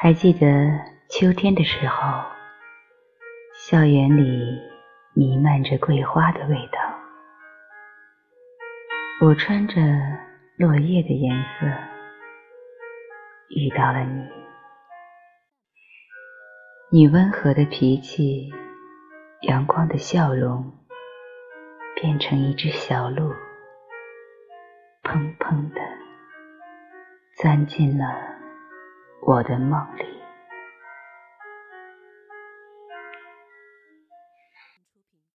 还记得秋天的时候，校园里弥漫着桂花的味道。我穿着落叶的颜色，遇到了你。你温和的脾气，阳光的笑容，变成一只小鹿，砰砰的钻进了。我的梦里。